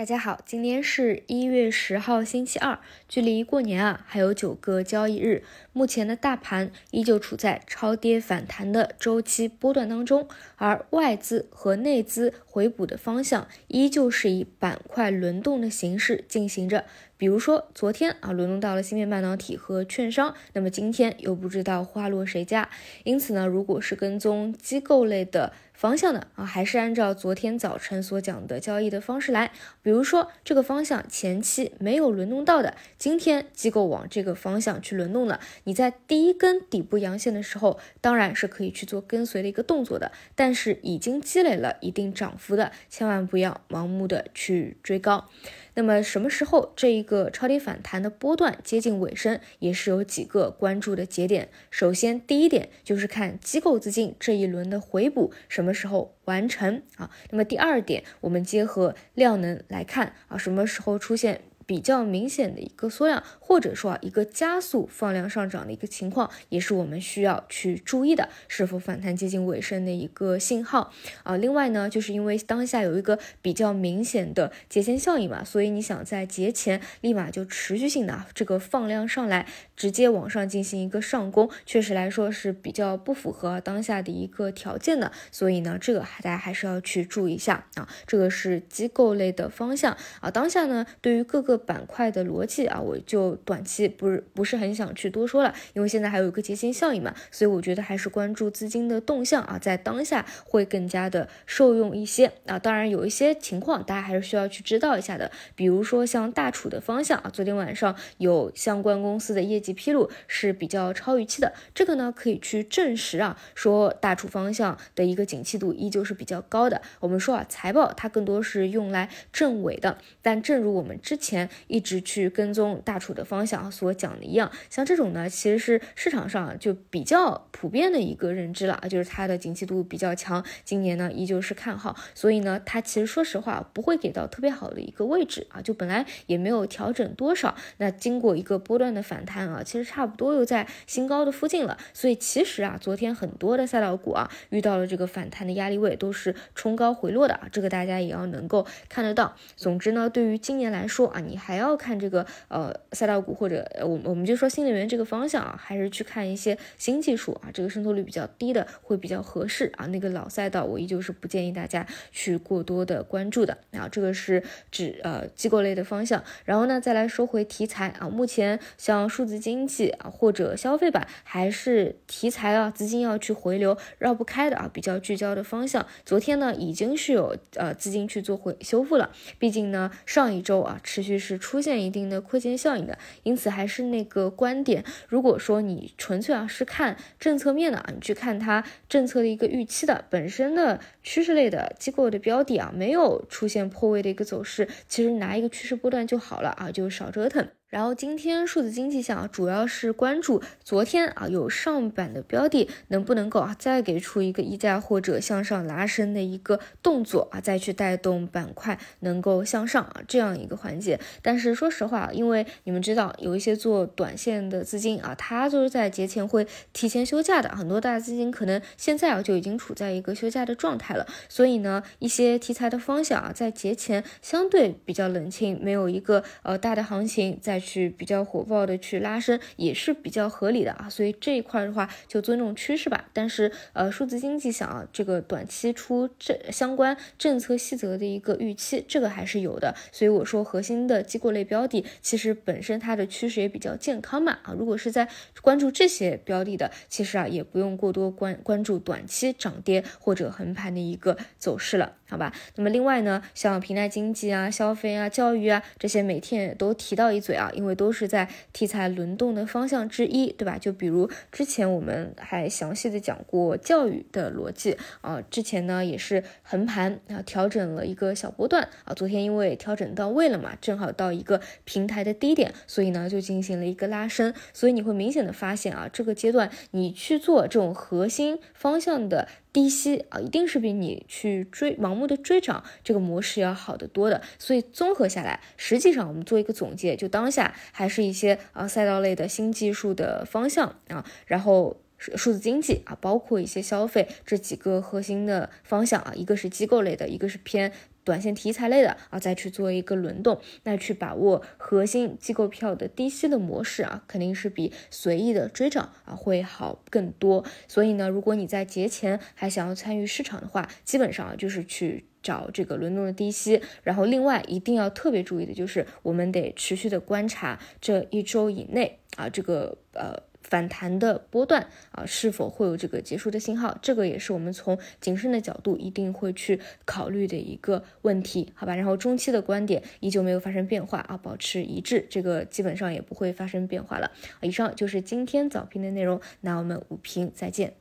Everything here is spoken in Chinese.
大家好，今天是一月十号，星期二，距离过年啊还有九个交易日。目前的大盘依旧处在超跌反弹的周期波段当中，而外资和内资回补的方向依旧是以板块轮动的形式进行着。比如说昨天啊轮动到了芯片半导体和券商，那么今天又不知道花落谁家。因此呢，如果是跟踪机构类的方向的啊，还是按照昨天早晨所讲的交易的方式来。比如说这个方向前期没有轮动到的，今天机构往这个方向去轮动了，你在第一根底部阳线的时候，当然是可以去做跟随的一个动作的。但是已经积累了一定涨幅的，千万不要盲目的去追高。那么什么时候这一个超跌反弹的波段接近尾声，也是有几个关注的节点。首先，第一点就是看机构资金这一轮的回补什么时候完成啊。那么第二点，我们结合量能来看啊，什么时候出现。比较明显的一个缩量，或者说啊一个加速放量上涨的一个情况，也是我们需要去注意的，是否反弹接近尾声的一个信号啊。另外呢，就是因为当下有一个比较明显的节前效应嘛，所以你想在节前立马就持续性的这个放量上来，直接往上进行一个上攻，确实来说是比较不符合当下的一个条件的。所以呢，这个大家还是要去注意一下啊。这个是机构类的方向啊。当下呢，对于各个板块的逻辑啊，我就短期不是不是很想去多说了，因为现在还有一个节前效应嘛，所以我觉得还是关注资金的动向啊，在当下会更加的受用一些啊。当然有一些情况大家还是需要去知道一下的，比如说像大储的方向啊，昨天晚上有相关公司的业绩披露是比较超预期的，这个呢可以去证实啊，说大储方向的一个景气度依旧是比较高的。我们说啊，财报它更多是用来证伪的，但正如我们之前。一直去跟踪大楚的方向所讲的一样，像这种呢，其实是市场上就比较普遍的一个认知了啊，就是它的景气度比较强，今年呢依旧是看好，所以呢，它其实说实话不会给到特别好的一个位置啊，就本来也没有调整多少，那经过一个波段的反弹啊，其实差不多又在新高的附近了，所以其实啊，昨天很多的赛道股啊遇到了这个反弹的压力位，都是冲高回落的啊，这个大家也要能够看得到。总之呢，对于今年来说啊，你还要看这个呃赛道股或者我我们就说新能源这个方向啊，还是去看一些新技术啊，这个渗透率比较低的会比较合适啊。那个老赛道我依旧是不建议大家去过多的关注的啊。这个是指呃机构类的方向。然后呢，再来说回题材啊，目前像数字经济啊或者消费板还是题材啊，资金要去回流绕不开的啊，比较聚焦的方向。昨天呢已经是有呃资金去做回修复了，毕竟呢上一周啊。持续是出现一定的亏钱效应的，因此还是那个观点，如果说你纯粹啊是看政策面的啊，你去看它政策的一个预期的本身的趋势类的机构的标的啊，没有出现破位的一个走势，其实拿一个趋势波段就好了啊，就少折腾。然后今天数字经济项啊，主要是关注昨天啊有上板的标的能不能够啊再给出一个溢价或者向上拉升的一个动作啊，再去带动板块能够向上啊这样一个环节。但是说实话，因为你们知道有一些做短线的资金啊，它就是在节前会提前休假的，很多大资金可能现在啊就已经处在一个休假的状态了。所以呢，一些题材的方向啊，在节前相对比较冷清，没有一个呃大的行情在。去比较火爆的去拉升也是比较合理的啊，所以这一块的话就尊重趋势吧。但是呃，数字经济想啊，这个短期出政相关政策细则的一个预期，这个还是有的。所以我说核心的机构类标的其实本身它的趋势也比较健康嘛啊。如果是在关注这些标的的，其实啊也不用过多关关注短期涨跌或者横盘的一个走势了，好吧？那么另外呢，像平台经济啊、消费啊、教育啊这些，每天也都提到一嘴啊。因为都是在题材轮动的方向之一，对吧？就比如之前我们还详细的讲过教育的逻辑啊，之前呢也是横盘啊，调整了一个小波段啊，昨天因为调整到位了嘛，正好到一个平台的低点，所以呢就进行了一个拉升，所以你会明显的发现啊，这个阶段你去做这种核心方向的。低吸啊，一定是比你去追盲目目的追涨这个模式要好得多的。所以综合下来，实际上我们做一个总结，就当下还是一些啊赛道类的新技术的方向啊，然后。数字经济啊，包括一些消费这几个核心的方向啊，一个是机构类的，一个是偏短线题材类的啊，再去做一个轮动，那去把握核心机构票的低吸的模式啊，肯定是比随意的追涨啊会好更多。所以呢，如果你在节前还想要参与市场的话，基本上就是去找这个轮动的低吸。然后另外一定要特别注意的就是，我们得持续的观察这一周以内啊，这个呃。反弹的波段啊，是否会有这个结束的信号？这个也是我们从谨慎的角度一定会去考虑的一个问题，好吧？然后中期的观点依旧没有发生变化啊，保持一致，这个基本上也不会发生变化了。以上就是今天早评的内容，那我们午评再见。